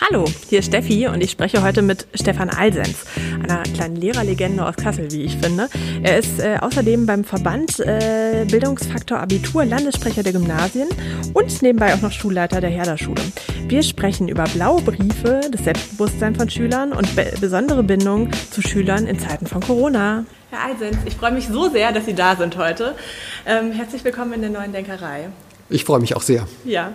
Hallo, hier ist Steffi und ich spreche heute mit Stefan Alsens, einer kleinen Lehrerlegende aus Kassel, wie ich finde. Er ist äh, außerdem beim Verband äh, Bildungsfaktor Abitur Landessprecher der Gymnasien und nebenbei auch noch Schulleiter der Herder-Schule. Wir sprechen über blaue Briefe, das Selbstbewusstsein von Schülern und be besondere Bindungen zu Schülern in Zeiten von Corona. Herr Alsens, ich freue mich so sehr, dass Sie da sind heute. Ähm, herzlich willkommen in der neuen Denkerei. Ich freue mich auch sehr. Ja,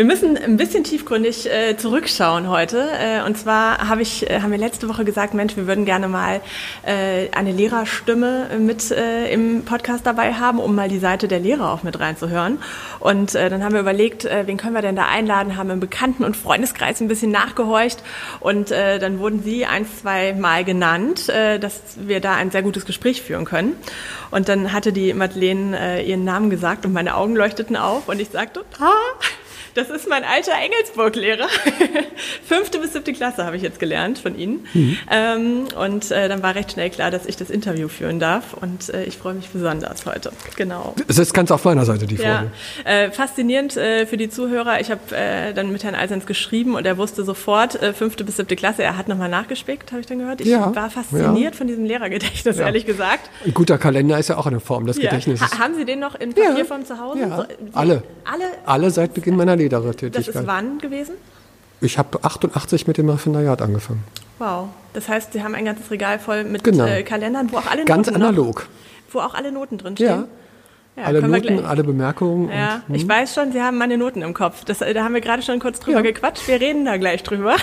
wir müssen ein bisschen tiefgründig äh, zurückschauen heute. Äh, und zwar habe ich, äh, haben wir letzte Woche gesagt, Mensch, wir würden gerne mal äh, eine Lehrerstimme mit äh, im Podcast dabei haben, um mal die Seite der Lehrer auch mit reinzuhören. Und äh, dann haben wir überlegt, wen können wir denn da einladen, haben im Bekannten- und Freundeskreis ein bisschen nachgehorcht. Und dann wurden Sie ein, zwei Mal genannt, dass wir da ein sehr gutes Gespräch führen können. Und dann hatte die Madeleine ihren Namen gesagt und meine Augen leuchteten auf und ich sagte, ah, das ist mein alter Engelsburg-Lehrer. Fünfte bis siebte Klasse habe ich jetzt gelernt von Ihnen. Mhm. Ähm, und äh, dann war recht schnell klar, dass ich das Interview führen darf. Und äh, ich freue mich besonders heute. Genau. Das ist ganz auf meiner Seite, die Frage. Ja. Äh, faszinierend äh, für die Zuhörer. Ich habe äh, dann mit Herrn Eisens geschrieben und er wusste sofort, äh, fünfte bis siebte Klasse. Er hat nochmal nachgespickt, habe ich dann gehört. Ich ja. war fasziniert ja. von diesem Lehrergedächtnis, ehrlich gesagt. Ein guter Kalender ist ja auch eine Form des Gedächtnisses. Ha haben Sie den noch in Papierform zu Hause? Ja. Alle. Alle? Alle seit Beginn meiner Ledertätigkeit. Das ist wann gewesen? Ich habe 88 mit dem Referendariat angefangen. Wow. Das heißt, Sie haben ein ganzes Regal voll mit genau. äh, Kalendern, wo auch alle Ganz Noten analog. Noch, wo auch alle Noten drinstehen. Ja. Ja, alle Noten, alle Bemerkungen. Ja, und, ich hm. weiß schon, Sie haben meine Noten im Kopf. Das, da haben wir gerade schon kurz drüber ja. gequatscht. Wir reden da gleich drüber.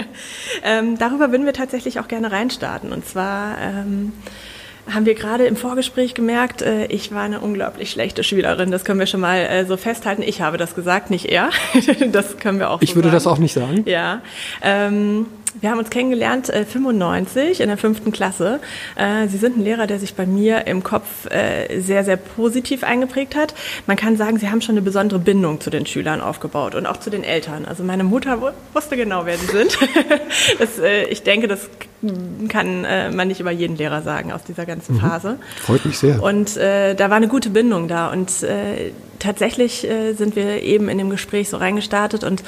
ähm, darüber würden wir tatsächlich auch gerne reinstarten. Und zwar ähm, haben wir gerade im Vorgespräch gemerkt, äh, ich war eine unglaublich schlechte Schülerin. Das können wir schon mal äh, so festhalten. Ich habe das gesagt, nicht er. das können wir auch. Ich so würde sagen. das auch nicht sagen. Ja. Ähm, wir haben uns kennengelernt äh, 95 in der fünften Klasse. Äh, Sie sind ein Lehrer, der sich bei mir im Kopf äh, sehr, sehr positiv eingeprägt hat. Man kann sagen, Sie haben schon eine besondere Bindung zu den Schülern aufgebaut und auch zu den Eltern. Also meine Mutter wusste genau, wer Sie sind. das, äh, ich denke, das kann äh, man nicht über jeden Lehrer sagen aus dieser ganzen mhm. Phase. Freut mich sehr. Und äh, da war eine gute Bindung da. Und äh, tatsächlich äh, sind wir eben in dem Gespräch so reingestartet und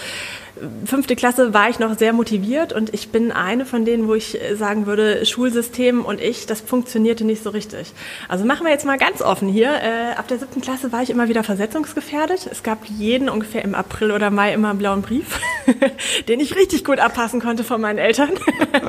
fünfte Klasse war ich noch sehr motiviert und ich bin eine von denen, wo ich sagen würde, Schulsystem und ich, das funktionierte nicht so richtig. Also machen wir jetzt mal ganz offen hier. Äh, ab der siebten Klasse war ich immer wieder versetzungsgefährdet. Es gab jeden ungefähr im April oder Mai immer einen blauen Brief, den ich richtig gut abpassen konnte von meinen Eltern.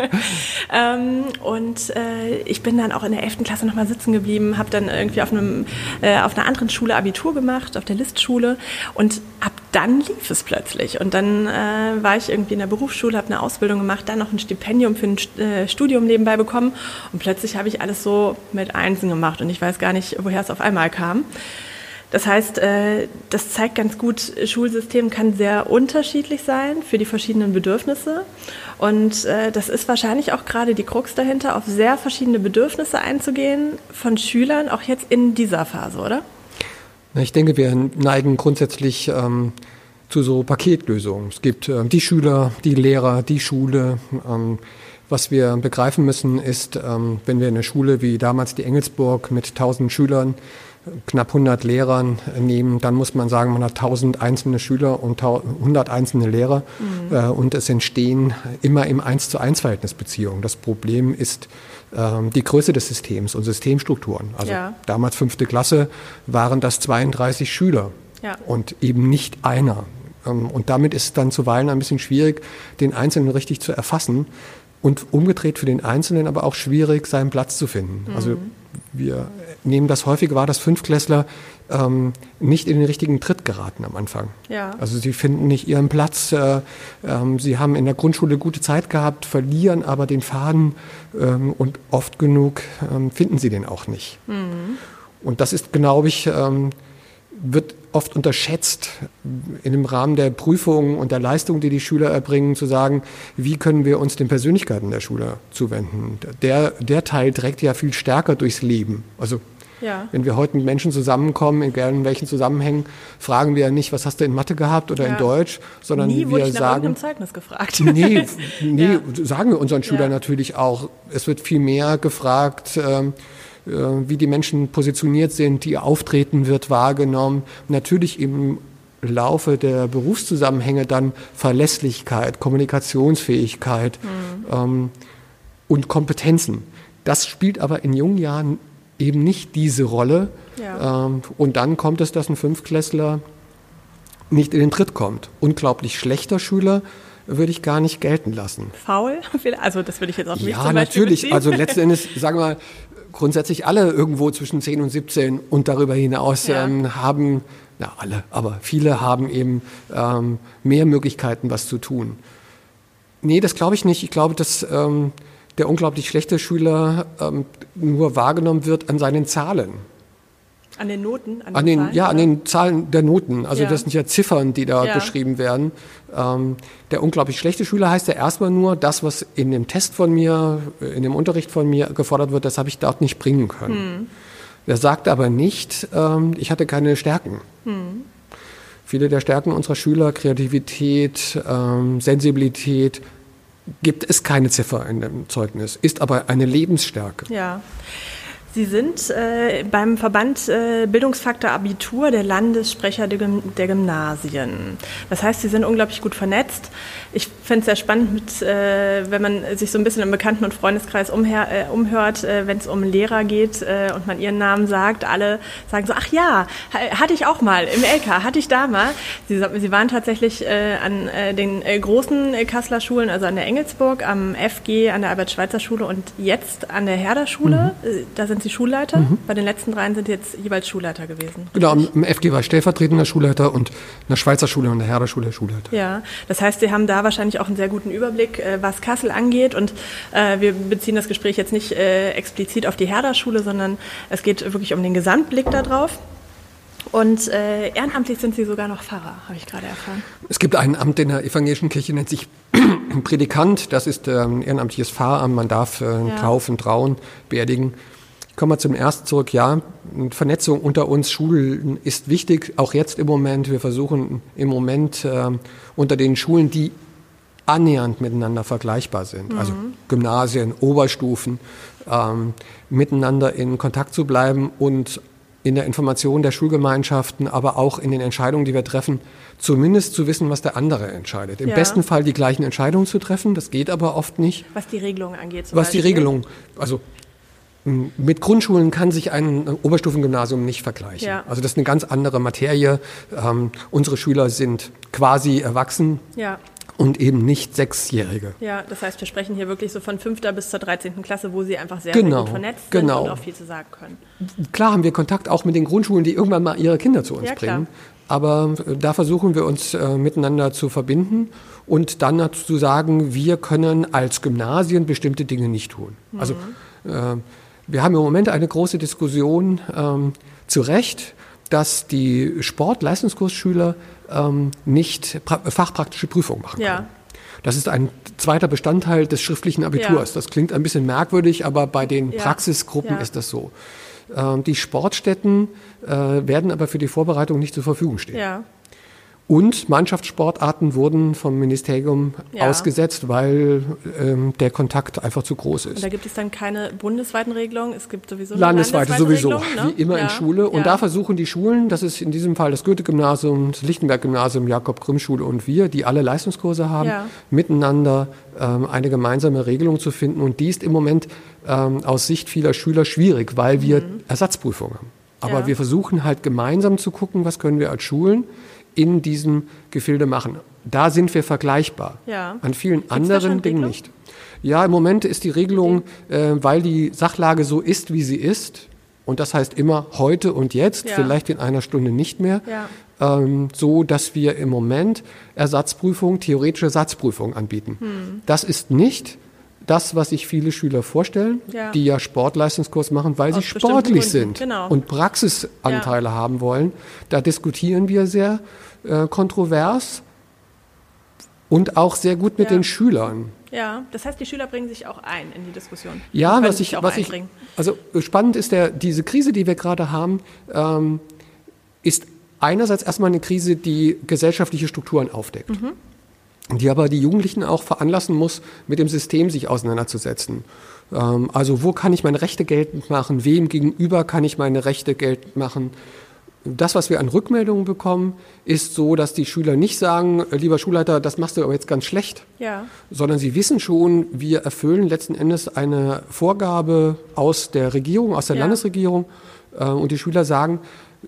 ähm, und äh, ich bin dann auch in der elften Klasse nochmal sitzen geblieben, habe dann irgendwie auf, einem, äh, auf einer anderen Schule Abitur gemacht, auf der Listschule und ab dann lief es plötzlich und dann äh, war ich irgendwie in der Berufsschule, habe eine Ausbildung gemacht, dann noch ein Stipendium für ein äh, Studium nebenbei bekommen und plötzlich habe ich alles so mit Einsen gemacht und ich weiß gar nicht, woher es auf einmal kam. Das heißt, äh, das zeigt ganz gut, Schulsystem kann sehr unterschiedlich sein für die verschiedenen Bedürfnisse. Und äh, das ist wahrscheinlich auch gerade die Krux dahinter, auf sehr verschiedene Bedürfnisse einzugehen von Schülern, auch jetzt in dieser Phase, oder? Ich denke, wir neigen grundsätzlich ähm, zu so Paketlösungen. Es gibt äh, die Schüler, die Lehrer, die Schule. Ähm, was wir begreifen müssen, ist, ähm, wenn wir eine Schule wie damals die Engelsburg mit 1000 Schülern, knapp 100 Lehrern nehmen, dann muss man sagen, man hat 1000 einzelne Schüler und 100 einzelne Lehrer mhm. äh, und es entstehen immer im 1 zu 1 Verhältnis Beziehungen. Das Problem ist ähm, die Größe des Systems und Systemstrukturen. Also ja. damals fünfte Klasse waren das 32 Schüler ja. und eben nicht einer. Ähm, und damit ist es dann zuweilen ein bisschen schwierig, den Einzelnen richtig zu erfassen und umgedreht für den Einzelnen aber auch schwierig, seinen Platz zu finden. Mhm. Also wir nehmen das häufig wahr, dass Fünfklässler ähm, nicht in den richtigen Tritt geraten am Anfang. Ja. Also sie finden nicht ihren Platz, äh, ähm, sie haben in der Grundschule gute Zeit gehabt, verlieren aber den Faden ähm, und oft genug ähm, finden sie den auch nicht. Mhm. Und das ist, glaube ich, ähm, wird oft unterschätzt, in dem Rahmen der Prüfungen und der Leistungen, die die Schüler erbringen, zu sagen, wie können wir uns den Persönlichkeiten der Schüler zuwenden. Der, der Teil trägt ja viel stärker durchs Leben. Also ja. Wenn wir heute mit Menschen zusammenkommen, egal in welchen Zusammenhängen, fragen wir ja nicht, was hast du in Mathe gehabt oder ja. in Deutsch, sondern Nie wir sagen. Zeugnis gefragt. Nee, nee ja. sagen wir unseren Schülern natürlich auch. Es wird viel mehr gefragt. Ähm, äh, wie die Menschen positioniert sind, ihr Auftreten wird wahrgenommen. Natürlich im Laufe der Berufszusammenhänge dann Verlässlichkeit, Kommunikationsfähigkeit mhm. ähm, und Kompetenzen. Das spielt aber in jungen Jahren eben nicht diese Rolle. Ja. Ähm, und dann kommt es, dass ein Fünftklässler nicht in den Tritt kommt. Unglaublich schlechter Schüler würde ich gar nicht gelten lassen. Faul? Also das würde ich jetzt auch nicht Ja, natürlich. Beziehen. Also letzten Endes, sagen wir mal, grundsätzlich alle irgendwo zwischen 10 und 17 und darüber hinaus ja. ähm, haben, na alle, aber viele haben eben ähm, mehr Möglichkeiten, was zu tun. Nee, das glaube ich nicht. Ich glaube, dass ähm, der unglaublich schlechte Schüler ähm, nur wahrgenommen wird an seinen Zahlen. An den Noten? An an den Zahlen, ja, oder? an den Zahlen der Noten. Also ja. das sind ja Ziffern, die da ja. beschrieben werden. Ähm, der unglaublich schlechte Schüler heißt ja erstmal nur, das, was in dem Test von mir, in dem Unterricht von mir gefordert wird, das habe ich dort nicht bringen können. Hm. Er sagt aber nicht, ähm, ich hatte keine Stärken. Hm. Viele der Stärken unserer Schüler, Kreativität, ähm, Sensibilität, gibt es keine Ziffer in dem Zeugnis, ist aber eine Lebensstärke. Ja. Sie sind äh, beim Verband äh, Bildungsfaktor Abitur der Landessprecher der, der, Gymnasien. Das heißt, Sie sind unglaublich gut vernetzt. Ich finde es sehr spannend, mit, äh, wenn man sich so ein bisschen im Bekannten- und Freundeskreis umher, äh, umhört, äh, wenn es um Lehrer geht äh, und man ihren Namen sagt. Alle sagen so, ach ja, hatte ich auch mal im LK, hatte ich da mal. Sie, Sie waren tatsächlich an den großen Kasseler Schulen, also an der Engelsburg, am FG, an der Albert-Schweitzer-Schule und jetzt an der Herder-Schule. Mhm. Da sind Sie Schulleiter. Mhm. Bei den letzten dreien sind jetzt jeweils Schulleiter gewesen. Genau, im FG war ich stellvertretender Schulleiter und in der Schweizer Schule und der Herder Schule Schulleiter. Ja, das heißt, Sie haben da wahrscheinlich auch einen sehr guten Überblick, äh, was Kassel angeht. Und äh, wir beziehen das Gespräch jetzt nicht äh, explizit auf die Herder Schule, sondern es geht wirklich um den Gesamtblick darauf. Und äh, ehrenamtlich sind Sie sogar noch Pfarrer, habe ich gerade erfahren. Es gibt ein Amt in der evangelischen Kirche, nennt sich Predikant. Das ist ähm, ehrenamtliches Pfarramt. Man darf äh, ja. taufen, trauen, beerdigen. Kommen wir zum ersten zurück. Ja, Vernetzung unter uns Schulen ist wichtig, auch jetzt im Moment. Wir versuchen im Moment äh, unter den Schulen, die annähernd miteinander vergleichbar sind, also mhm. also Gymnasien, Oberstufen, ähm, miteinander in Kontakt zu bleiben und in der Information der Schulgemeinschaften, aber auch in den Entscheidungen, die wir treffen, zumindest zu wissen, was der andere entscheidet. Im ja. besten Fall die gleichen Entscheidungen zu treffen, das geht aber oft nicht. Was die Regelung angeht. was Beispiel. die Regelung, also mit Grundschulen kann sich ein Oberstufengymnasium nicht vergleichen. Ja. Also das ist eine ganz andere Materie. Ähm, unsere Schüler sind quasi erwachsen. Ja. Und eben nicht Sechsjährige. Ja, das heißt, wir sprechen hier wirklich so von fünfter bis zur 13. Klasse, wo sie einfach sehr, genau, sehr gut vernetzt sind genau. und auch viel zu sagen können. Klar haben wir Kontakt auch mit den Grundschulen, die irgendwann mal ihre Kinder zu uns ja, bringen. Aber äh, da versuchen wir uns äh, miteinander zu verbinden und dann zu sagen, wir können als Gymnasien bestimmte Dinge nicht tun. Also mhm. äh, wir haben im Moment eine große Diskussion, ähm, zu Recht, dass die Sportleistungskursschüler ähm, nicht fachpraktische Prüfungen machen können. Ja. Das ist ein zweiter Bestandteil des schriftlichen Abiturs. Ja. Das klingt ein bisschen merkwürdig, aber bei den ja. Praxisgruppen ist das so. Ähm, die Sportstätten äh, werden aber für die Vorbereitung nicht zur Verfügung stehen. Und Mannschaftssportarten wurden vom Ministerium ja. ausgesetzt, weil ähm, der Kontakt einfach zu groß ist. Und da gibt es dann keine bundesweiten Regelungen, es gibt sowieso landesweite sowieso, Regelung, ne? wie immer ja. in Schule. Und ja. da versuchen die Schulen, das ist in diesem Fall das Goethe-Gymnasium, das Lichtenberg-Gymnasium, Jakob-Grimm-Schule und wir, die alle Leistungskurse haben, miteinander ähm, eine gemeinsame Regelung zu finden. Und die ist im Moment ähm, aus Sicht vieler Schüler schwierig, weil wir mhm. Ersatzprüfungen haben. Aber wir versuchen halt gemeinsam zu gucken, was können wir als Schulen in diesem Gefilde machen. Da sind wir vergleichbar. Ja. An vielen Gibt's anderen Dingen nicht. Ja, im Moment ist die Regelung, äh, weil die Sachlage so ist, wie sie ist, und das heißt immer heute und jetzt, ja. vielleicht in einer Stunde nicht mehr, ja. ähm, so dass wir im Moment Ersatzprüfungen, theoretische Ersatzprüfungen anbieten. Hm. Das ist nicht das, was sich viele Schüler vorstellen, ja. die ja Sportleistungskurs machen, weil Aus sie sportlich sind genau. und Praxisanteile haben wollen. Da diskutieren wir sehr äh, kontrovers und auch sehr gut mit ja. den Schülern. Ja, das heißt, die Schüler bringen sich auch ein in die Diskussion. Ja, was ich, was ich, also spannend ist der, diese Krise, die wir gerade haben, ähm, ist einerseits erstmal eine Krise, die gesellschaftliche Strukturen aufdeckt. Mhm. Die aber die Jugendlichen auch veranlassen muss, mit dem System sich auseinanderzusetzen. Ähm, also wo kann ich meine Rechte geltend machen? Wem gegenüber kann ich meine Rechte geltend machen? das, was wir an Rückmeldungen bekommen, ist so, dass die Schüler nicht sagen, äh, lieber Schulleiter, das machst du aber jetzt ganz schlecht, ja. sondern sie wissen schon, wir erfüllen letzten Endes eine Vorgabe aus der Regierung, aus der ja. Landesregierung. Äh, und die Schüler sagen,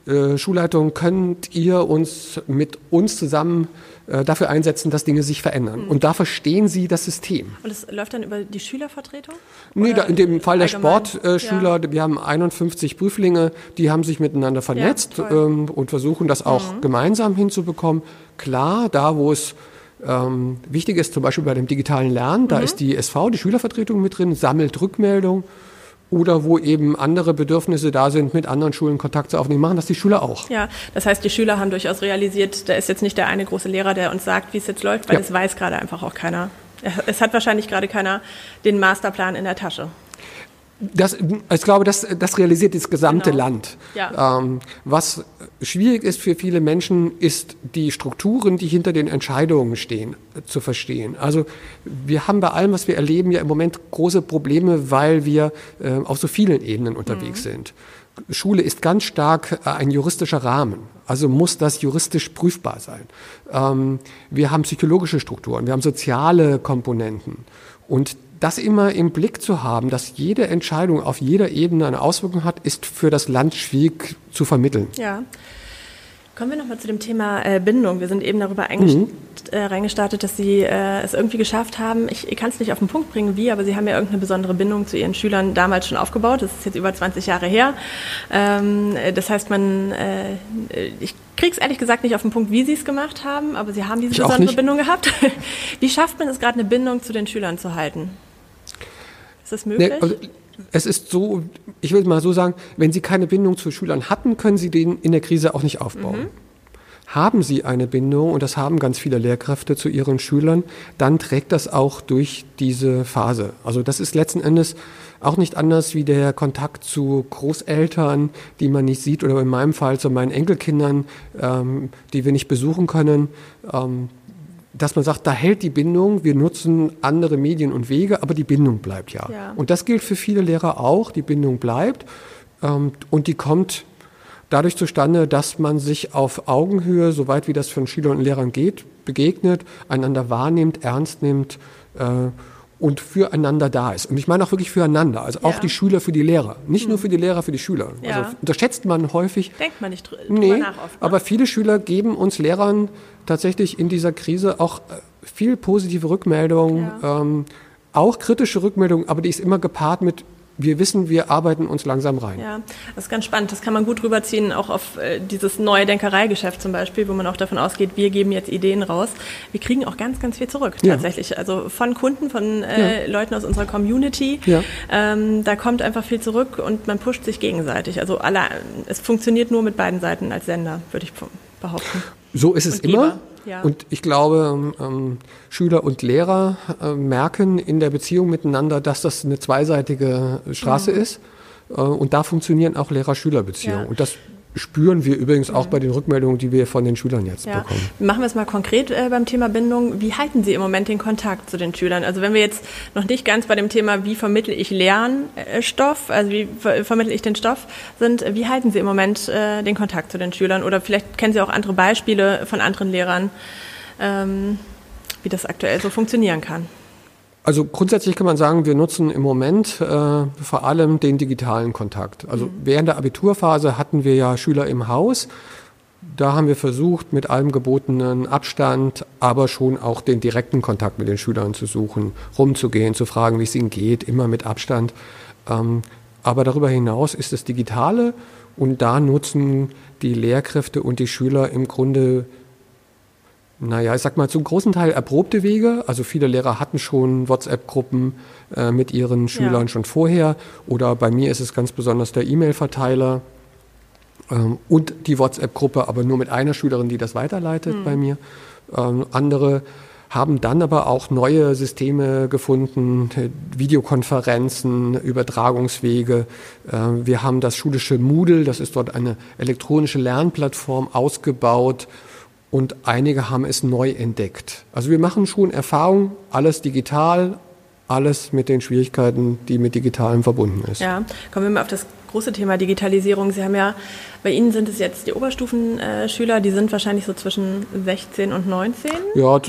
äh, Schulleitung, könnt ihr uns mit uns zusammen äh, dafür einsetzen, dass Dinge sich verändern. Mhm. Und da verstehen sie das System. Und es läuft dann über die Schülervertretung? Nee, da, in dem Fall der Sportschüler, ja. wir haben 51 Prüflinge, die haben sich miteinander vernetzt ja, ähm, und versuchen das auch mhm. gemeinsam hinzubekommen. Klar, da wo es ähm, wichtig ist, zum Beispiel bei dem digitalen Lernen, da mhm. ist die SV, die Schülervertretung mit drin, sammelt Rückmeldung oder wo eben andere Bedürfnisse da sind, mit anderen Schulen Kontakt zu aufnehmen, machen das die Schüler auch. Ja, das heißt, die Schüler haben durchaus realisiert, da ist jetzt nicht der eine große Lehrer, der uns sagt, wie es jetzt läuft, weil ja. es weiß gerade einfach auch keiner. Es hat wahrscheinlich gerade keiner den Masterplan in der Tasche. Das, ich glaube, das, das realisiert das gesamte genau. Land. Ja. Ähm, was schwierig ist für viele Menschen, ist die Strukturen, die hinter den Entscheidungen stehen, zu verstehen. Also wir haben bei allem, was wir erleben, ja im Moment große Probleme, weil wir äh, auf so vielen Ebenen unterwegs mhm. sind. Schule ist ganz stark äh, ein juristischer Rahmen. Also muss das juristisch prüfbar sein. Ähm, wir haben psychologische Strukturen, wir haben soziale Komponenten. Und das immer im Blick zu haben, dass jede Entscheidung auf jeder Ebene eine Auswirkung hat, ist für das Land schwierig zu vermitteln. Ja. Kommen wir nochmal zu dem Thema äh, Bindung. Wir sind eben darüber mhm. äh, reingestartet, dass Sie äh, es irgendwie geschafft haben. Ich, ich kann es nicht auf den Punkt bringen, wie, aber Sie haben ja irgendeine besondere Bindung zu Ihren Schülern damals schon aufgebaut. Das ist jetzt über 20 Jahre her. Ähm, das heißt, man, äh, ich kriege es ehrlich gesagt nicht auf den Punkt, wie Sie es gemacht haben, aber Sie haben diese ich besondere Bindung gehabt. wie schafft man es gerade, eine Bindung zu den Schülern zu halten? Ist das möglich? Nee, also es ist so, ich will mal so sagen, wenn Sie keine Bindung zu Schülern hatten, können Sie den in der Krise auch nicht aufbauen. Mhm. Haben Sie eine Bindung, und das haben ganz viele Lehrkräfte zu ihren Schülern, dann trägt das auch durch diese Phase. Also das ist letzten Endes auch nicht anders wie der Kontakt zu Großeltern, die man nicht sieht, oder in meinem Fall zu meinen Enkelkindern, ähm, die wir nicht besuchen können. Ähm, dass man sagt, da hält die Bindung, wir nutzen andere Medien und Wege, aber die Bindung bleibt ja. ja. Und das gilt für viele Lehrer auch, die Bindung bleibt ähm, und die kommt dadurch zustande, dass man sich auf Augenhöhe, soweit wie das von Schülern und Lehrern geht, begegnet, einander wahrnimmt, ernst nimmt äh, und füreinander da ist. Und ich meine auch wirklich füreinander, also auch ja. die Schüler für die Lehrer, nicht hm. nur für die Lehrer, für die Schüler. Ja. Also unterschätzt man häufig. Denkt man nicht drüber nee, nach oft. Ne? Aber viele Schüler geben uns Lehrern tatsächlich in dieser Krise auch äh, viel positive Rückmeldungen, ja. ähm, auch kritische Rückmeldungen, aber die ist immer gepaart mit wir wissen, wir arbeiten uns langsam rein. Ja, das ist ganz spannend. Das kann man gut rüberziehen, auch auf äh, dieses neue Denkereigeschäft zum Beispiel, wo man auch davon ausgeht, wir geben jetzt Ideen raus. Wir kriegen auch ganz, ganz viel zurück, ja. tatsächlich. Also von Kunden, von äh, ja. Leuten aus unserer Community. Ja. Ähm, da kommt einfach viel zurück und man pusht sich gegenseitig. Also alle, es funktioniert nur mit beiden Seiten als Sender, würde ich behaupten. So ist es immer. Ja. Und ich glaube, ähm, Schüler und Lehrer äh, merken in der Beziehung miteinander, dass das eine zweiseitige Straße mhm. ist. Äh, und da funktionieren auch Lehrer-Schüler-Beziehungen. Ja. Und das spüren wir übrigens auch bei den Rückmeldungen, die wir von den Schülern jetzt ja. bekommen. Machen wir es mal konkret äh, beim Thema Bindung. Wie halten Sie im Moment den Kontakt zu den Schülern? Also wenn wir jetzt noch nicht ganz bei dem Thema, wie vermittle ich Lernstoff, also wie ver vermittle ich den Stoff sind, wie halten Sie im Moment äh, den Kontakt zu den Schülern? Oder vielleicht kennen Sie auch andere Beispiele von anderen Lehrern, ähm, wie das aktuell so funktionieren kann. Also grundsätzlich kann man sagen, wir nutzen im Moment äh, vor allem den digitalen Kontakt. Also mhm. während der Abiturphase hatten wir ja Schüler im Haus. Da haben wir versucht, mit allem gebotenen Abstand, aber schon auch den direkten Kontakt mit den Schülern zu suchen, rumzugehen, zu fragen, wie es ihnen geht, immer mit Abstand. Ähm, aber darüber hinaus ist es Digitale und da nutzen die Lehrkräfte und die Schüler im Grunde naja, ich sag mal, zum großen Teil erprobte Wege. Also viele Lehrer hatten schon WhatsApp-Gruppen äh, mit ihren Schülern ja. schon vorher. Oder bei mir ist es ganz besonders der E-Mail-Verteiler ähm, und die WhatsApp-Gruppe, aber nur mit einer Schülerin, die das weiterleitet mhm. bei mir. Ähm, andere haben dann aber auch neue Systeme gefunden, Videokonferenzen, Übertragungswege. Äh, wir haben das schulische Moodle, das ist dort eine elektronische Lernplattform, ausgebaut und einige haben es neu entdeckt. Also wir machen schon Erfahrung, alles digital, alles mit den Schwierigkeiten, die mit Digitalem verbunden ist. Ja, kommen wir mal auf das große Thema Digitalisierung. Sie haben ja Bei Ihnen sind es jetzt die Oberstufenschüler, die sind wahrscheinlich so zwischen 16 und 19? Ja,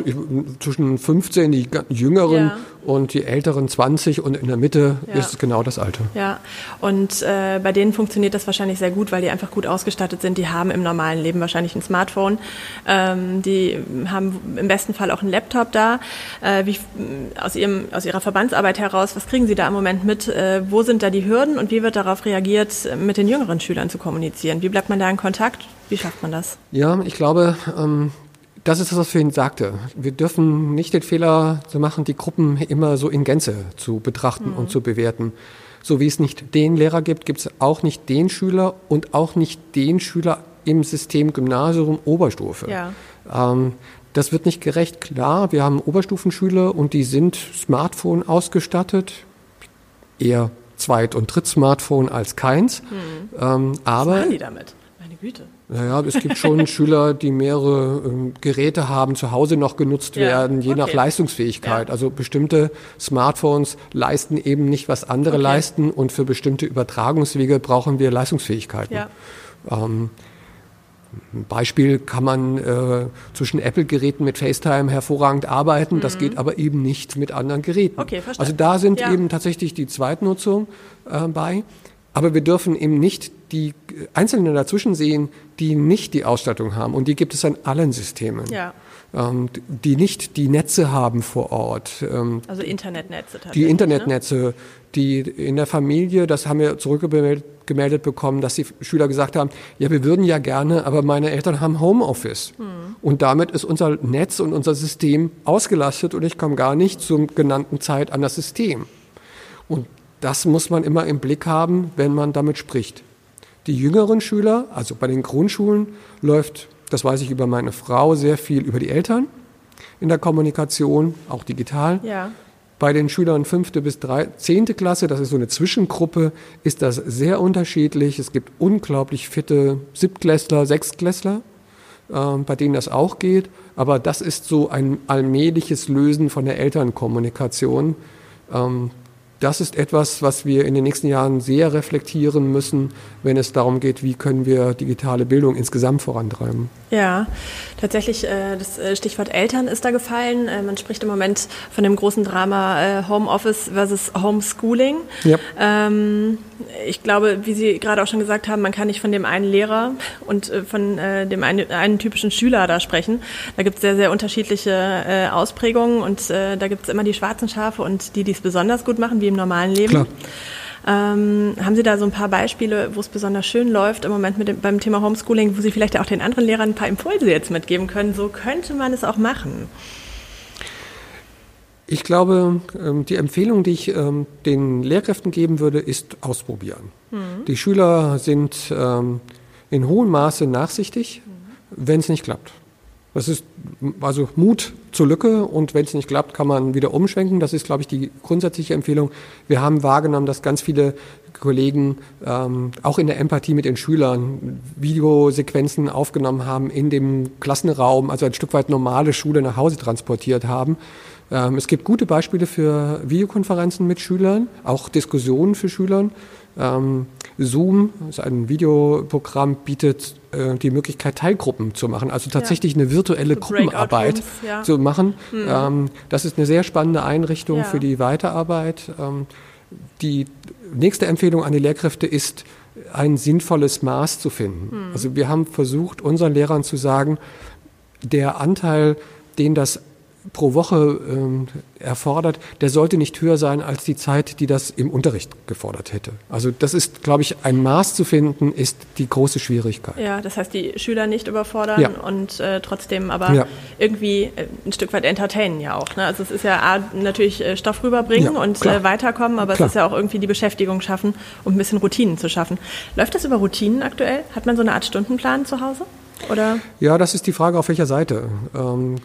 zwischen 15 die Jüngeren ja. und die Älteren 20 und in der Mitte ja. ist es genau das Alter. Ja, und äh, bei denen funktioniert das wahrscheinlich sehr gut, weil die einfach gut ausgestattet sind. Die haben im normalen Leben wahrscheinlich ein Smartphone. Ähm, die haben im besten Fall auch einen Laptop da. Äh, wie, aus, ihrem, aus Ihrer Verbandsarbeit heraus, was kriegen Sie da im Moment mit? Äh, wo sind da die Hürden und wie wird darauf reagiert, mit den jüngeren Schülern zu kommunizieren? Wie bleibt man da in Kontakt? Wie schafft man das? Ja, ich glaube, ähm, das ist das, was ich vorhin sagte. Wir dürfen nicht den Fehler zu machen, die Gruppen immer so in Gänze zu betrachten mhm. und zu bewerten. So wie es nicht den Lehrer gibt, gibt es auch nicht den Schüler und auch nicht den Schüler im System Gymnasium Oberstufe. Ja. Ähm, das wird nicht gerecht. Klar, wir haben Oberstufenschüler und die sind Smartphone ausgestattet, eher Zweit- und Dritt-Smartphone als keins. Hm. Ähm, aber, Was machen die damit? Meine Güte. Naja, es gibt schon Schüler, die mehrere ähm, Geräte haben, zu Hause noch genutzt ja. werden, je okay. nach Leistungsfähigkeit. Ja. Also bestimmte Smartphones leisten eben nicht, was andere okay. leisten und für bestimmte Übertragungswege brauchen wir Leistungsfähigkeiten. Ja. Ähm, Beispiel kann man äh, zwischen Apple-Geräten mit FaceTime hervorragend arbeiten, mhm. das geht aber eben nicht mit anderen Geräten. Okay, verstehe. Also da sind ja. eben tatsächlich die Zweitnutzung äh, bei. Aber wir dürfen eben nicht die Einzelnen dazwischen sehen, die nicht die Ausstattung haben. Und die gibt es an allen Systemen. Ja. Ähm, die nicht die Netze haben vor Ort. Ähm, also Internetnetze tatsächlich. Die ne? Internetnetze, ne? die in der Familie, das haben wir zurückgemeldet gemeldet bekommen, dass die Schüler gesagt haben, ja, wir würden ja gerne, aber meine Eltern haben Homeoffice. Mhm. Und damit ist unser Netz und unser System ausgelastet und ich komme gar nicht zur genannten Zeit an das System. Und das muss man immer im Blick haben, wenn man damit spricht. Die jüngeren Schüler, also bei den Grundschulen, läuft das weiß ich über meine Frau, sehr viel über die Eltern in der Kommunikation, auch digital. Ja. Bei den Schülern fünfte bis zehnte Klasse, das ist so eine Zwischengruppe, ist das sehr unterschiedlich. Es gibt unglaublich fitte Siebtklässler, Sechstklässler, äh, bei denen das auch geht. Aber das ist so ein allmähliches Lösen von der Elternkommunikation. Ähm, das ist etwas, was wir in den nächsten Jahren sehr reflektieren müssen, wenn es darum geht, wie können wir digitale Bildung insgesamt vorantreiben. Ja, tatsächlich, äh, das äh, Stichwort Eltern ist da gefallen. Äh, man spricht im Moment von dem großen Drama Homeoffice versus Homeschooling. Ja. Ähm, ich glaube, wie Sie gerade auch schon gesagt haben, man kann nicht von dem einen Lehrer und von dem einen, einen typischen Schüler da sprechen. Da gibt es sehr, sehr unterschiedliche Ausprägungen und da gibt es immer die schwarzen Schafe und die, die es besonders gut machen, wie im normalen Leben. Klar. Ähm, haben Sie da so ein paar Beispiele, wo es besonders schön läuft im Moment mit dem, beim Thema Homeschooling, wo Sie vielleicht auch den anderen Lehrern ein paar Impulse jetzt mitgeben können? So könnte man es auch machen. Ich glaube, ähm, die Empfehlung, die ich ähm, den Lehrkräften geben würde, ist ausprobieren. Mhm. Die Schüler sind ähm, in hohem Maße nachsichtig, mhm. wenn es nicht klappt. Das ist also Mut zur Lücke und wenn es nicht klappt, kann man wieder umschwenken. Das ist, glaube ich, die grundsätzliche Empfehlung. Wir haben wahrgenommen, dass ganz viele Kollegen ähm, auch in der Empathie mit den Schülern Videosequenzen aufgenommen haben in dem Klassenraum, also ein Stück weit normale Schule nach Hause transportiert haben. Ähm, es gibt gute Beispiele für Videokonferenzen mit Schülern, auch Diskussionen für Schülern. Ähm, Zoom, ist ein Videoprogramm, bietet äh, die Möglichkeit, Teilgruppen zu machen, also tatsächlich ja. eine virtuelle so Gruppenarbeit ja. zu machen. Mhm. Das ist eine sehr spannende Einrichtung ja. für die Weiterarbeit. Die nächste Empfehlung an die Lehrkräfte ist, ein sinnvolles Maß zu finden. Mhm. Also wir haben versucht, unseren Lehrern zu sagen, der Anteil, den das pro Woche ähm, erfordert, der sollte nicht höher sein als die Zeit, die das im Unterricht gefordert hätte. Also das ist, glaube ich, ein Maß zu finden, ist die große Schwierigkeit. Ja, das heißt, die Schüler nicht überfordern ja. und äh, trotzdem aber ja. irgendwie äh, ein Stück weit entertainen ja auch. Ne? Also es ist ja A, natürlich äh, Stoff rüberbringen ja, und äh, weiterkommen, aber klar. es ist ja auch irgendwie die Beschäftigung schaffen und ein bisschen Routinen zu schaffen. Läuft das über Routinen aktuell? Hat man so eine Art Stundenplan zu Hause? Oder? Ja, das ist die Frage, auf welcher Seite. Ähm,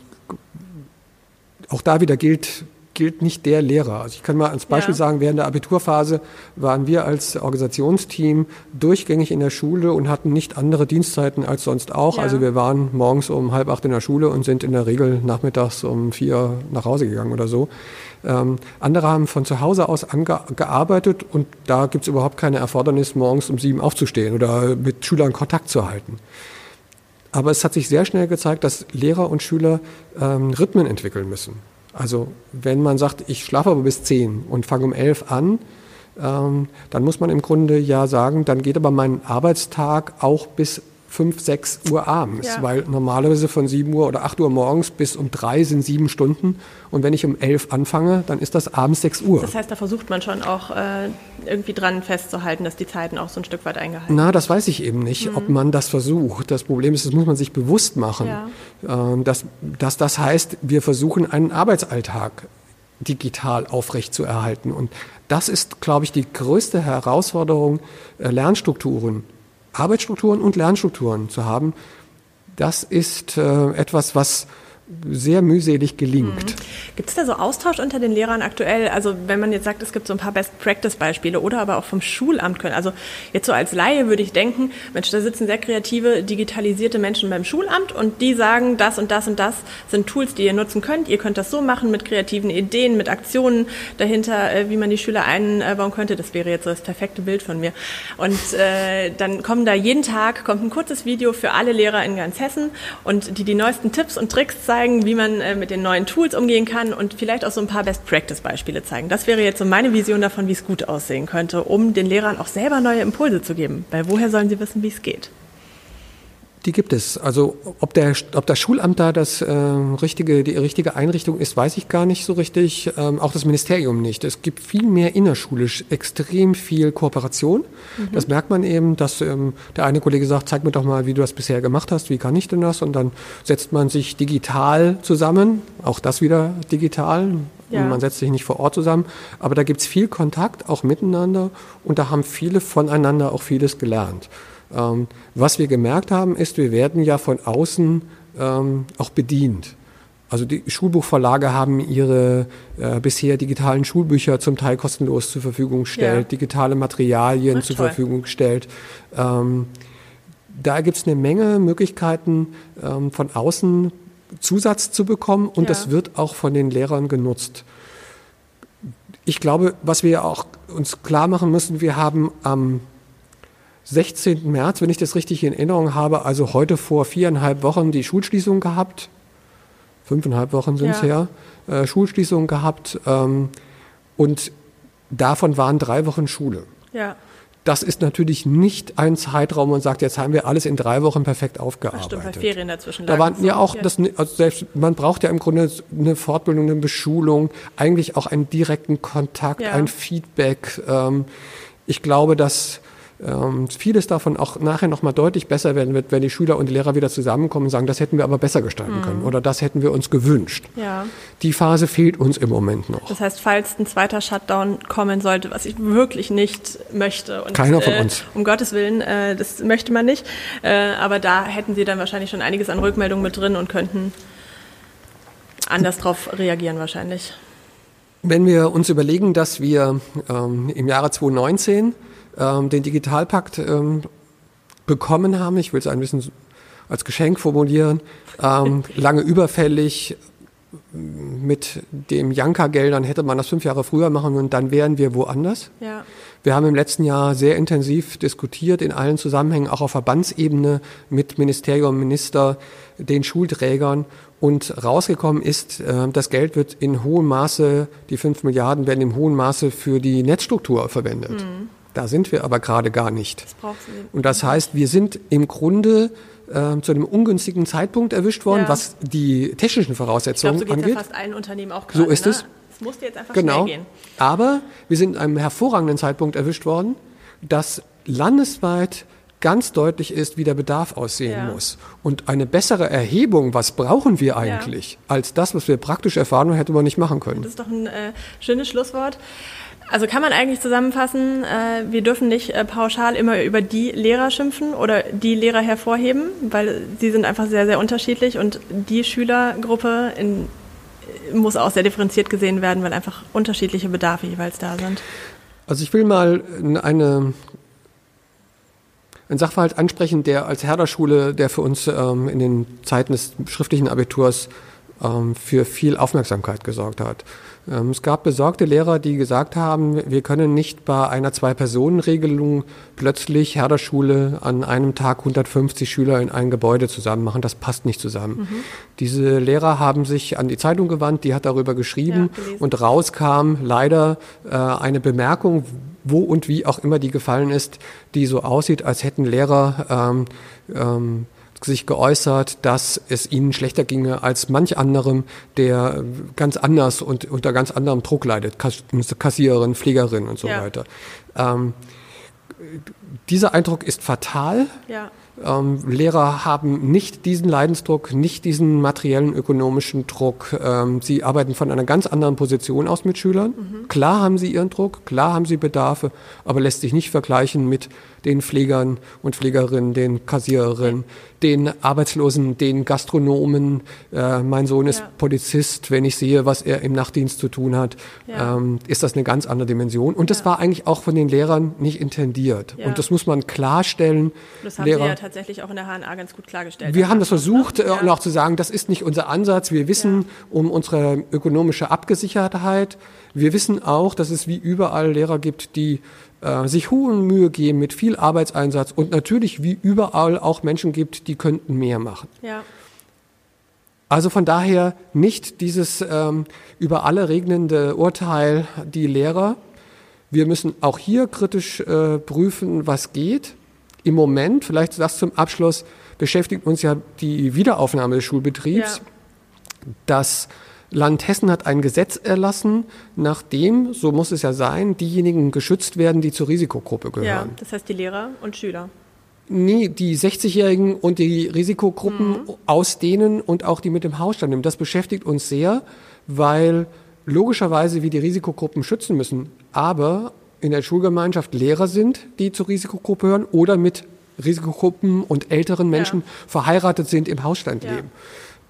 auch da wieder gilt, gilt nicht der Lehrer. Also ich kann mal als Beispiel ja. sagen, während der Abiturphase waren wir als Organisationsteam durchgängig in der Schule und hatten nicht andere Dienstzeiten als sonst auch. Ja. Also wir waren morgens um halb acht in der Schule und sind in der Regel nachmittags um vier nach Hause gegangen oder so. Ähm, andere haben von zu Hause aus gearbeitet und da gibt es überhaupt keine Erfordernis, morgens um sieben aufzustehen oder mit Schülern Kontakt zu halten. Aber es hat sich sehr schnell gezeigt, dass Lehrer und Schüler ähm, Rhythmen entwickeln müssen. Also wenn man sagt, ich schlafe aber bis zehn und fange um elf an, ähm, dann muss man im Grunde ja sagen, dann geht aber mein Arbeitstag auch bis 5, 6 Uhr abends, ja. weil normalerweise von 7 Uhr oder 8 Uhr morgens bis um 3 sind sieben Stunden und wenn ich um 11 anfange, dann ist das abends 6 Uhr. Das heißt, da versucht man schon auch äh, irgendwie dran festzuhalten, dass die Zeiten auch so ein Stück weit eingehalten werden. Na, das weiß ich eben nicht, mhm. ob man das versucht. Das Problem ist, das muss man sich bewusst machen, ja. äh, dass, dass das heißt, wir versuchen einen Arbeitsalltag digital aufrechtzuerhalten und das ist, glaube ich, die größte Herausforderung, äh, Lernstrukturen Arbeitsstrukturen und Lernstrukturen zu haben, das ist äh, etwas, was sehr mühselig gelingt. Mhm. Gibt es da so Austausch unter den Lehrern aktuell? Also wenn man jetzt sagt, es gibt so ein paar Best-Practice-Beispiele oder aber auch vom Schulamt können. Also jetzt so als Laie würde ich denken, Mensch, da sitzen sehr kreative, digitalisierte Menschen beim Schulamt und die sagen, das und das und das sind Tools, die ihr nutzen könnt. Ihr könnt das so machen mit kreativen Ideen, mit Aktionen dahinter, äh, wie man die Schüler einbauen könnte. Das wäre jetzt so das perfekte Bild von mir. Und äh, dann kommen da jeden Tag, kommt ein kurzes Video für alle Lehrer in ganz Hessen und die die neuesten Tipps und Tricks zeigen zeigen, wie man äh, mit den neuen Tools umgehen kann und vielleicht auch so ein paar Best-Practice-Beispiele zeigen. Das wäre jetzt so meine Vision davon, wie es gut aussehen könnte, um den Lehrern auch selber neue Impulse zu geben. Weil woher sollen sie wissen, wie es geht? Die gibt es. Also ob, der, ob das Schulamt da das äh, richtige, die richtige Einrichtung ist, weiß ich gar nicht so richtig. Ähm, auch das Ministerium nicht. Es gibt viel mehr innerschulisch extrem viel Kooperation. Mhm. Das merkt man eben, dass ähm, der eine Kollege sagt, zeig mir doch mal, wie du das bisher gemacht hast, wie kann ich denn das? Und dann setzt man sich digital zusammen, auch das wieder digital. Ja. Man setzt sich nicht vor Ort zusammen, aber da gibt es viel Kontakt, auch miteinander und da haben viele voneinander auch vieles gelernt. Ähm, was wir gemerkt haben, ist, wir werden ja von außen ähm, auch bedient. Also die Schulbuchverlage haben ihre äh, bisher digitalen Schulbücher zum Teil kostenlos zur Verfügung gestellt, ja. digitale Materialien Ach, zur toll. Verfügung gestellt. Ähm, da gibt es eine Menge Möglichkeiten, ähm, von außen Zusatz zu bekommen und ja. das wird auch von den Lehrern genutzt. Ich glaube, was wir auch uns klar machen müssen, wir haben am 16. März, wenn ich das richtig in Erinnerung habe, also heute vor viereinhalb Wochen die Schulschließung gehabt. Fünfeinhalb Wochen sind es ja. her. Äh, Schulschließung gehabt. Ähm, und davon waren drei Wochen Schule. Ja. Das ist natürlich nicht ein Zeitraum, wo man sagt, jetzt haben wir alles in drei Wochen perfekt aufgearbeitet. Stimmt, bei Ferien dazwischen. Da waren ja auch, das, also selbst, man braucht ja im Grunde eine Fortbildung, eine Beschulung, eigentlich auch einen direkten Kontakt, ja. ein Feedback. Ähm, ich glaube, dass ähm, vieles davon auch nachher nochmal deutlich besser werden wird, wenn die Schüler und die Lehrer wieder zusammenkommen und sagen, das hätten wir aber besser gestalten mhm. können oder das hätten wir uns gewünscht. Ja. Die Phase fehlt uns im Moment noch. Das heißt, falls ein zweiter Shutdown kommen sollte, was ich wirklich nicht möchte. Und, Keiner von äh, uns. Um Gottes Willen, äh, das möchte man nicht. Äh, aber da hätten Sie dann wahrscheinlich schon einiges an Rückmeldungen mit drin und könnten anders darauf reagieren wahrscheinlich. Wenn wir uns überlegen, dass wir ähm, im Jahre 2019 ähm, den Digitalpakt ähm, bekommen haben. Ich will es ein bisschen als Geschenk formulieren. Ähm, lange überfällig. Mit dem Janka-Geldern hätte man das fünf Jahre früher machen und dann wären wir woanders. Ja. Wir haben im letzten Jahr sehr intensiv diskutiert in allen Zusammenhängen, auch auf Verbandsebene mit Ministerium, Minister, den Schulträgern. Und rausgekommen ist, äh, das Geld wird in hohem Maße, die fünf Milliarden werden in hohem Maße für die Netzstruktur verwendet. Mhm. Da sind wir aber gerade gar nicht. Das Und das heißt, wir sind im Grunde äh, zu einem ungünstigen Zeitpunkt erwischt worden, ja. was die technischen Voraussetzungen ich glaub, so angeht. Ja fast allen Unternehmen auch gerade, So ist ne? es. Es musste jetzt einfach genau. schnell gehen. Aber wir sind in einem hervorragenden Zeitpunkt erwischt worden, dass landesweit ganz deutlich ist, wie der Bedarf aussehen ja. muss. Und eine bessere Erhebung, was brauchen wir eigentlich, ja. als das, was wir praktisch erfahren haben, hätte man nicht machen können. Das ist doch ein äh, schönes Schlusswort. Also kann man eigentlich zusammenfassen, äh, wir dürfen nicht äh, pauschal immer über die Lehrer schimpfen oder die Lehrer hervorheben, weil sie sind einfach sehr, sehr unterschiedlich und die Schülergruppe, in muss auch sehr differenziert gesehen werden, weil einfach unterschiedliche Bedarfe jeweils da sind. Also ich will mal eine, einen Sachverhalt ansprechen, der als Herder-Schule, der für uns ähm, in den Zeiten des schriftlichen Abiturs ähm, für viel Aufmerksamkeit gesorgt hat. Ähm, es gab besorgte Lehrer, die gesagt haben, wir können nicht bei einer Zwei-Personen-Regelung plötzlich Herderschule an einem Tag 150 Schüler in ein Gebäude zusammen machen. Das passt nicht zusammen. Mhm. Diese Lehrer haben sich an die Zeitung gewandt, die hat darüber geschrieben ja, und rauskam leider äh, eine Bemerkung, wo und wie auch immer die gefallen ist, die so aussieht, als hätten Lehrer ähm, ähm, sich geäußert, dass es ihnen schlechter ginge als manch anderem, der ganz anders und unter ganz anderem Druck leidet, Kassiererin, Pflegerin und so ja. weiter. Ähm, dieser Eindruck ist fatal. Ja. Ähm, Lehrer haben nicht diesen Leidensdruck, nicht diesen materiellen ökonomischen Druck. Ähm, sie arbeiten von einer ganz anderen Position aus mit Schülern. Mhm. Klar haben sie ihren Druck, klar haben sie Bedarfe, aber lässt sich nicht vergleichen mit den Pflegern und Pflegerinnen, den Kassiererinnen, den Arbeitslosen, den Gastronomen. Äh, mein Sohn ist ja. Polizist. Wenn ich sehe, was er im Nachtdienst zu tun hat, ja. ähm, ist das eine ganz andere Dimension. Und das ja. war eigentlich auch von den Lehrern nicht intendiert. Und das muss man klarstellen. Das haben Lehrer, tatsächlich auch in der HNA ganz gut klargestellt. Wir haben das versucht, äh, und auch zu sagen, das ist nicht unser Ansatz. Wir wissen um unsere ökonomische Abgesichertheit. Wir wissen auch, dass es wie überall Lehrer gibt, die äh, sich hohe Mühe geben mit viel Arbeitseinsatz und natürlich wie überall auch Menschen gibt, die könnten mehr machen. Ja. Also von daher nicht dieses ähm, über alle regnende Urteil die Lehrer. Wir müssen auch hier kritisch äh, prüfen, was geht. Im Moment, vielleicht das zum Abschluss, beschäftigt uns ja die Wiederaufnahme des Schulbetriebs. Ja. Das Land Hessen hat ein Gesetz erlassen, nachdem, so muss es ja sein, diejenigen geschützt werden, die zur Risikogruppe gehören. Ja, das heißt die Lehrer und Schüler. Nee, die 60-Jährigen und die Risikogruppen mhm. aus denen und auch die mit dem Hausstand nehmen. Das beschäftigt uns sehr, weil logischerweise wir die Risikogruppen schützen müssen, aber in der Schulgemeinschaft Lehrer sind, die zur Risikogruppe gehören oder mit Risikogruppen und älteren Menschen ja. verheiratet sind, im Hausstand leben.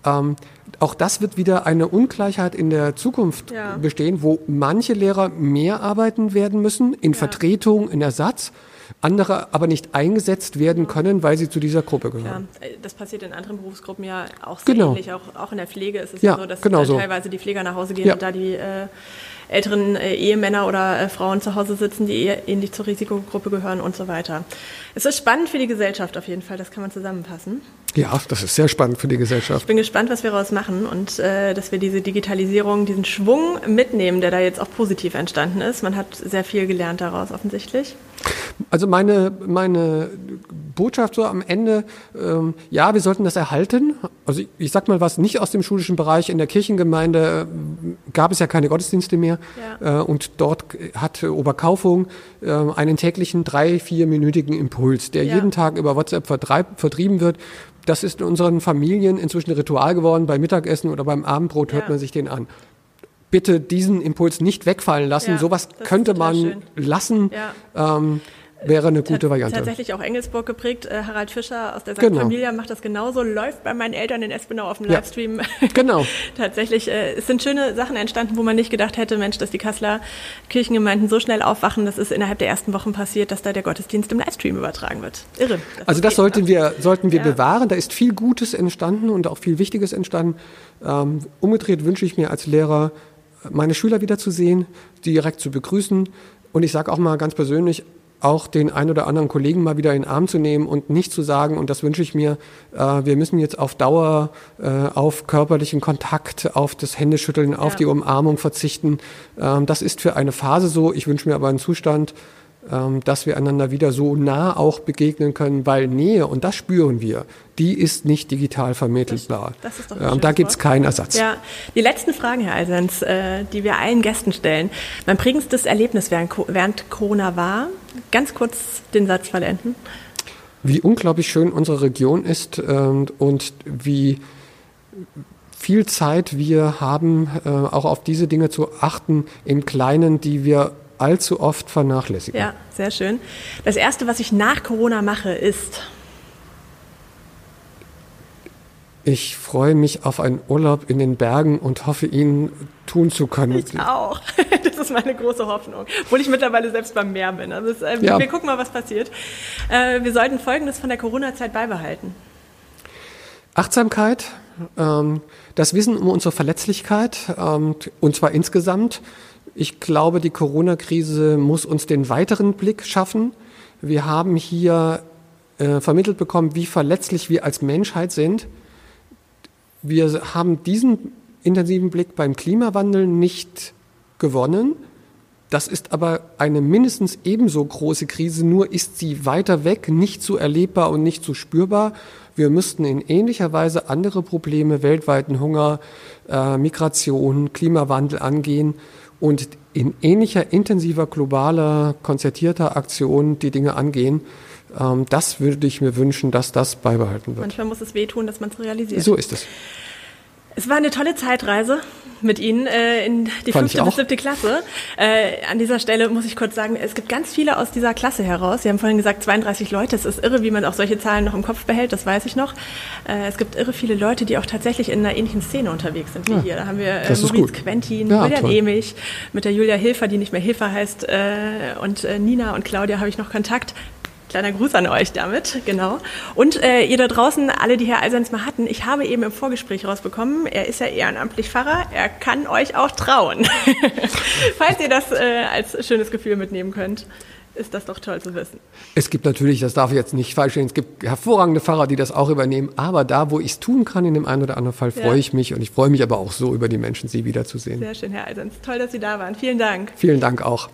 Ähm, auch das wird wieder eine Ungleichheit in der Zukunft ja. bestehen, wo manche Lehrer mehr arbeiten werden müssen, in ja. Vertretung, in Ersatz, andere aber nicht eingesetzt werden können, weil sie zu dieser Gruppe gehören. Ja, das passiert in anderen Berufsgruppen ja auch sehr genau. ähnlich. Auch, auch in der Pflege ist es ja, so, dass genau so. teilweise die Pfleger nach Hause gehen und da die äh, älteren äh, Ehemänner oder äh, Frauen zu Hause sitzen, die eher ähnlich zur Risikogruppe gehören und so weiter. Es ist spannend für die Gesellschaft auf jeden Fall, das kann man zusammenfassen. Ja, das ist sehr spannend für die Gesellschaft. Ich bin gespannt, was wir daraus machen und äh, dass wir diese Digitalisierung, diesen Schwung mitnehmen, der da jetzt auch positiv entstanden ist. Man hat sehr viel gelernt daraus offensichtlich. Also meine, meine Botschaft so am Ende, ähm, ja, wir sollten das erhalten. Also ich, ich sag mal was, nicht aus dem schulischen Bereich. In der Kirchengemeinde äh, gab es ja keine Gottesdienste mehr. Ja. Äh, und dort hat Oberkaufung äh, einen täglichen drei, vierminütigen Impuls, der ja. jeden Tag über WhatsApp vertrieben wird. Das ist in unseren Familien inzwischen ein Ritual geworden. Beim Mittagessen oder beim Abendbrot hört ja. man sich den an bitte diesen Impuls nicht wegfallen lassen. Ja, Sowas könnte man schön. lassen. Ja. Ähm, wäre eine gute Variante. Tatsächlich auch Engelsburg geprägt. Äh, Harald Fischer aus der St. Genau. Familia macht das genauso, läuft bei meinen Eltern in Espenau auf dem ja. Livestream. Genau. Tatsächlich, äh, es sind schöne Sachen entstanden, wo man nicht gedacht hätte, Mensch, dass die Kasseler Kirchengemeinden so schnell aufwachen. Das ist innerhalb der ersten Wochen passiert, dass da der Gottesdienst im Livestream übertragen wird. Irre. Das also das sollten wir, sollten wir ja. bewahren. Da ist viel Gutes entstanden und auch viel Wichtiges entstanden. Ähm, umgedreht wünsche ich mir als Lehrer, meine Schüler wiederzusehen, direkt zu begrüßen. Und ich sage auch mal ganz persönlich, auch den ein oder anderen Kollegen mal wieder in den Arm zu nehmen und nicht zu sagen, und das wünsche ich mir, äh, wir müssen jetzt auf Dauer äh, auf körperlichen Kontakt, auf das Händeschütteln, ja. auf die Umarmung verzichten. Ähm, das ist für eine Phase so. Ich wünsche mir aber einen Zustand, dass wir einander wieder so nah auch begegnen können, weil Nähe, und das spüren wir, die ist nicht digital vermittelbar. Das, das ähm, da gibt es keinen Ersatz. Ja, die letzten Fragen, Herr Eisens, äh, die wir allen Gästen stellen. Mein prägendstes Erlebnis während, während Corona war, ganz kurz den Satz vollenden. Wie unglaublich schön unsere Region ist ähm, und wie viel Zeit wir haben, äh, auch auf diese Dinge zu achten, im Kleinen, die wir allzu oft vernachlässigen. Ja, sehr schön. Das Erste, was ich nach Corona mache, ist Ich freue mich auf einen Urlaub in den Bergen und hoffe, ihn tun zu können. Ich auch. Das ist meine große Hoffnung. Obwohl ich mittlerweile selbst beim Meer bin. Also es, äh, ja. Wir gucken mal, was passiert. Äh, wir sollten Folgendes von der Corona-Zeit beibehalten. Achtsamkeit, ähm, das Wissen um unsere Verletzlichkeit, ähm, und zwar insgesamt. Ich glaube, die Corona-Krise muss uns den weiteren Blick schaffen. Wir haben hier äh, vermittelt bekommen, wie verletzlich wir als Menschheit sind. Wir haben diesen intensiven Blick beim Klimawandel nicht gewonnen. Das ist aber eine mindestens ebenso große Krise, nur ist sie weiter weg, nicht so erlebbar und nicht so spürbar. Wir müssten in ähnlicher Weise andere Probleme, weltweiten Hunger, äh, Migration, Klimawandel angehen und in ähnlicher intensiver, globaler, konzertierter Aktion die Dinge angehen. Ähm, das würde ich mir wünschen, dass das beibehalten wird. Manchmal muss es wehtun, dass man es realisiert. So ist es. Es war eine tolle Zeitreise mit Ihnen äh, in die Fand fünfte bis siebte Klasse. Äh, an dieser Stelle muss ich kurz sagen, es gibt ganz viele aus dieser Klasse heraus. Sie haben vorhin gesagt, 32 Leute. Es ist irre, wie man auch solche Zahlen noch im Kopf behält, das weiß ich noch. Äh, es gibt irre viele Leute, die auch tatsächlich in einer ähnlichen Szene unterwegs sind wie ja, hier. Da haben wir äh, Maurice Quentin, ja, Julian toll. Emich, mit der Julia Hilfer, die nicht mehr Hilfer heißt, äh, und äh, Nina und Claudia habe ich noch Kontakt. Kleiner Gruß an euch damit, genau. Und äh, ihr da draußen, alle, die Herr Alsens mal hatten, ich habe eben im Vorgespräch rausbekommen, er ist ja ehrenamtlich Pfarrer, er kann euch auch trauen. Falls ihr das äh, als schönes Gefühl mitnehmen könnt ist das doch toll zu wissen. Es gibt natürlich, das darf ich jetzt nicht falsch sehen, es gibt hervorragende Pfarrer, die das auch übernehmen, aber da, wo ich es tun kann, in dem einen oder anderen Fall, freue ja. ich mich und ich freue mich aber auch so über die Menschen, Sie wiederzusehen. Sehr schön, Herr Eisens. Toll, dass Sie da waren. Vielen Dank. Vielen Dank auch.